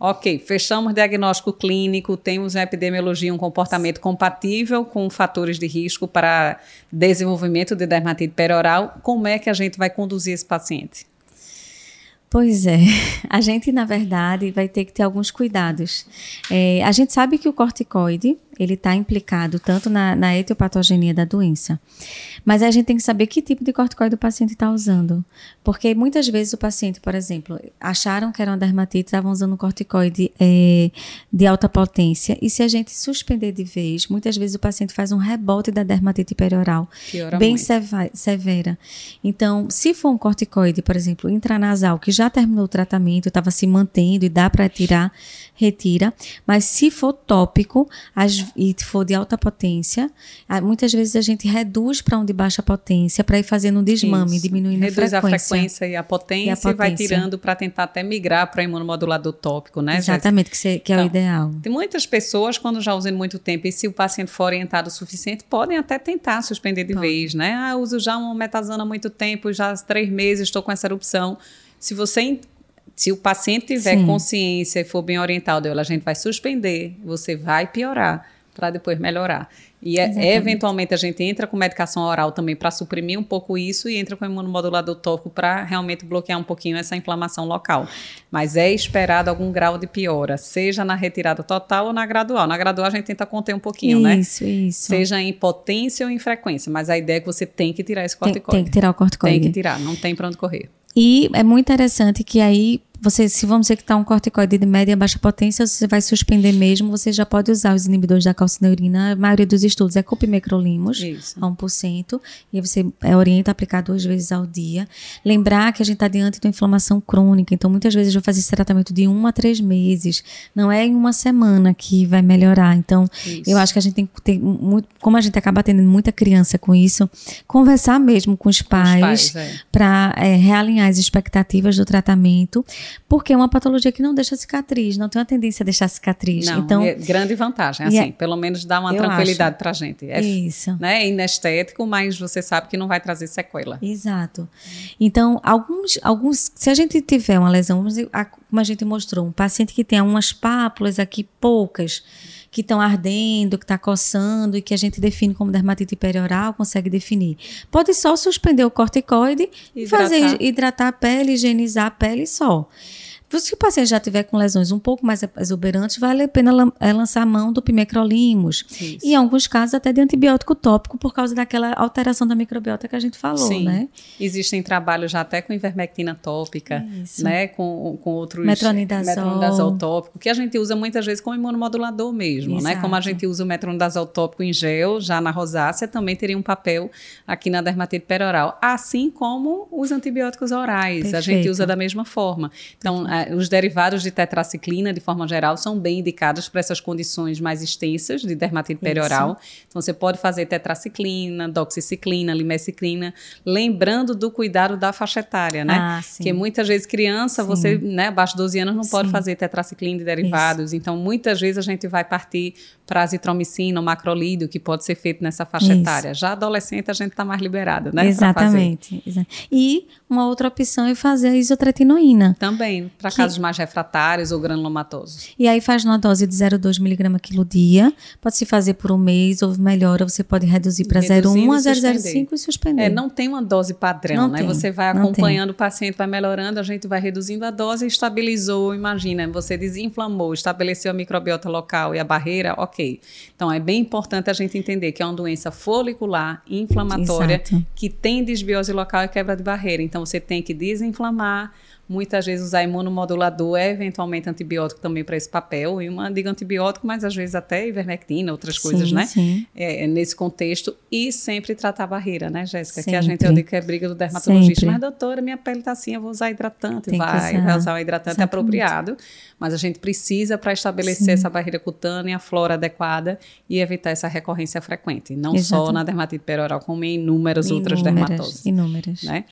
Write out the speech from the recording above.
Ok, fechamos diagnóstico clínico, temos a epidemiologia, um comportamento compatível com fatores de risco para desenvolvimento de dermatite perioral. Como é que a gente vai conduzir esse paciente? Pois é, a gente na verdade vai ter que ter alguns cuidados. É, a gente sabe que o corticoide ele está implicado tanto na, na etiopatogenia da doença. Mas a gente tem que saber que tipo de corticoide o paciente está usando. Porque muitas vezes o paciente, por exemplo, acharam que era uma dermatite, estavam usando um corticoide é, de alta potência. E se a gente suspender de vez, muitas vezes o paciente faz um rebote da dermatite perioral Piora bem severa. Então, se for um corticoide, por exemplo, intranasal, que já terminou o tratamento, estava se mantendo e dá para tirar, retira. Mas se for tópico, as e for de alta potência, muitas vezes a gente reduz para um de baixa potência para ir fazendo um desmame, Isso. diminuindo reduz a frequência. Reduz a frequência e a potência e, a potência. vai tirando para tentar até migrar para imunomodulador tópico, né? Exatamente, que, que é então, o ideal. Tem muitas pessoas, quando já usam muito tempo, e se o paciente for orientado o suficiente, podem até tentar suspender de Pode. vez, né? Ah, uso já uma metazana há muito tempo, já há três meses estou com essa erupção. Se você se o paciente tiver Sim. consciência e for bem orientado, a gente vai suspender, você vai piorar para depois melhorar. E é, eventualmente a gente entra com medicação oral também para suprimir um pouco isso e entra com imunomodulador tópico para realmente bloquear um pouquinho essa inflamação local. Mas é esperado algum grau de piora, seja na retirada total ou na gradual. Na gradual a gente tenta conter um pouquinho, isso, né? Isso, isso. Seja em potência ou em frequência, mas a ideia é que você tem que tirar esse corticoide. Tem, tem que tirar o corticoide. Tem que tirar, não tem para onde correr. E é muito interessante que aí você, se vamos dizer que está um corticoide de média e baixa potência, você vai suspender mesmo, você já pode usar os inibidores da calcineurina. A maioria dos estudos é copimecrolimus, Isso. a 1%, e você é, orienta a aplicar duas vezes ao dia. Lembrar que a gente está diante de uma inflamação crônica, então muitas vezes eu vou fazer esse tratamento de um a três meses, não é em uma semana que vai melhorar. Então, isso. eu acho que a gente tem que ter muito, como a gente acaba atendendo muita criança com isso, conversar mesmo com os pais, pais é. para é, realinhar as expectativas do tratamento porque é uma patologia que não deixa cicatriz, não tem uma tendência a deixar cicatriz. Não, então, é grande vantagem, assim, é, pelo menos dá uma tranquilidade para a gente. É, isso. Né, é inestético, mas você sabe que não vai trazer sequela. Exato. Então, alguns, alguns se a gente tiver uma lesão, como a gente mostrou, um paciente que tem umas pápulas aqui poucas, que estão ardendo, que está coçando e que a gente define como dermatite perioral, consegue definir. Pode só suspender o corticoide hidratar. e fazer hidratar a pele, higienizar a pele só. Se o paciente já tiver com lesões um pouco mais exuberantes, vale a pena é, lançar a mão do pimecrolimus. Isso. E em alguns casos até de antibiótico tópico por causa daquela alteração da microbiota que a gente falou, Sim. né? Existem trabalhos já até com ivermectina tópica, Isso. né? Com, com outros... Metronidazol. Metronidazol tópico, que a gente usa muitas vezes como imunomodulador mesmo, Exato. né? Como a gente usa o metronidazol tópico em gel, já na rosácea, também teria um papel aqui na dermatite perioral. Assim como os antibióticos orais, Perfeito. a gente usa da mesma forma. Então, os derivados de tetraciclina, de forma geral, são bem indicados para essas condições mais extensas de dermatite perioral. Isso. Então, você pode fazer tetraciclina, doxiciclina, limeciclina, lembrando do cuidado da faixa etária, né? Ah, Porque muitas vezes criança, sim. você, né, abaixo de 12 anos, não sim. pode fazer tetraciclina de derivados. Isso. Então, muitas vezes a gente vai partir para azitromicina ou macrolídeo, que pode ser feito nessa faixa Isso. etária. Já adolescente, a gente está mais liberado, né? Exatamente. E uma outra opção é fazer a isotretinoína. Também, para casos mais refratários ou granulomatosos. E aí faz numa dose de 0,2 mg quilo dia. Pode se fazer por um mês, ou melhor, você pode reduzir para 0,1 a 0,05 e suspender. É, não tem uma dose padrão, não né? Tem, você vai acompanhando o paciente, vai melhorando, a gente vai reduzindo a dose, estabilizou, imagina, você desinflamou, estabeleceu a microbiota local e a barreira, ok. Então é bem importante a gente entender que é uma doença folicular, inflamatória, Exato. que tem desbiose local e quebra de barreira. Então você tem que desinflamar, Muitas vezes usar imunomodulador é eventualmente antibiótico também para esse papel. E uma, digo antibiótico, mas às vezes até ivermectina, outras sim, coisas, né? Sim. É, é, nesse contexto. E sempre tratar a barreira, né, Jéssica? Que a gente, eu digo que é briga do dermatologista. Sempre. Mas, doutora, minha pele está assim, eu vou usar hidratante. Tem vai, usar. vai usar o hidratante Exatamente. apropriado. Mas a gente precisa para estabelecer sim. essa barreira cutânea, a flora adequada e evitar essa recorrência frequente. Não Exatamente. só na dermatite perioral, como em inúmeras, inúmeras outras dermatoses. Inúmeras. Né?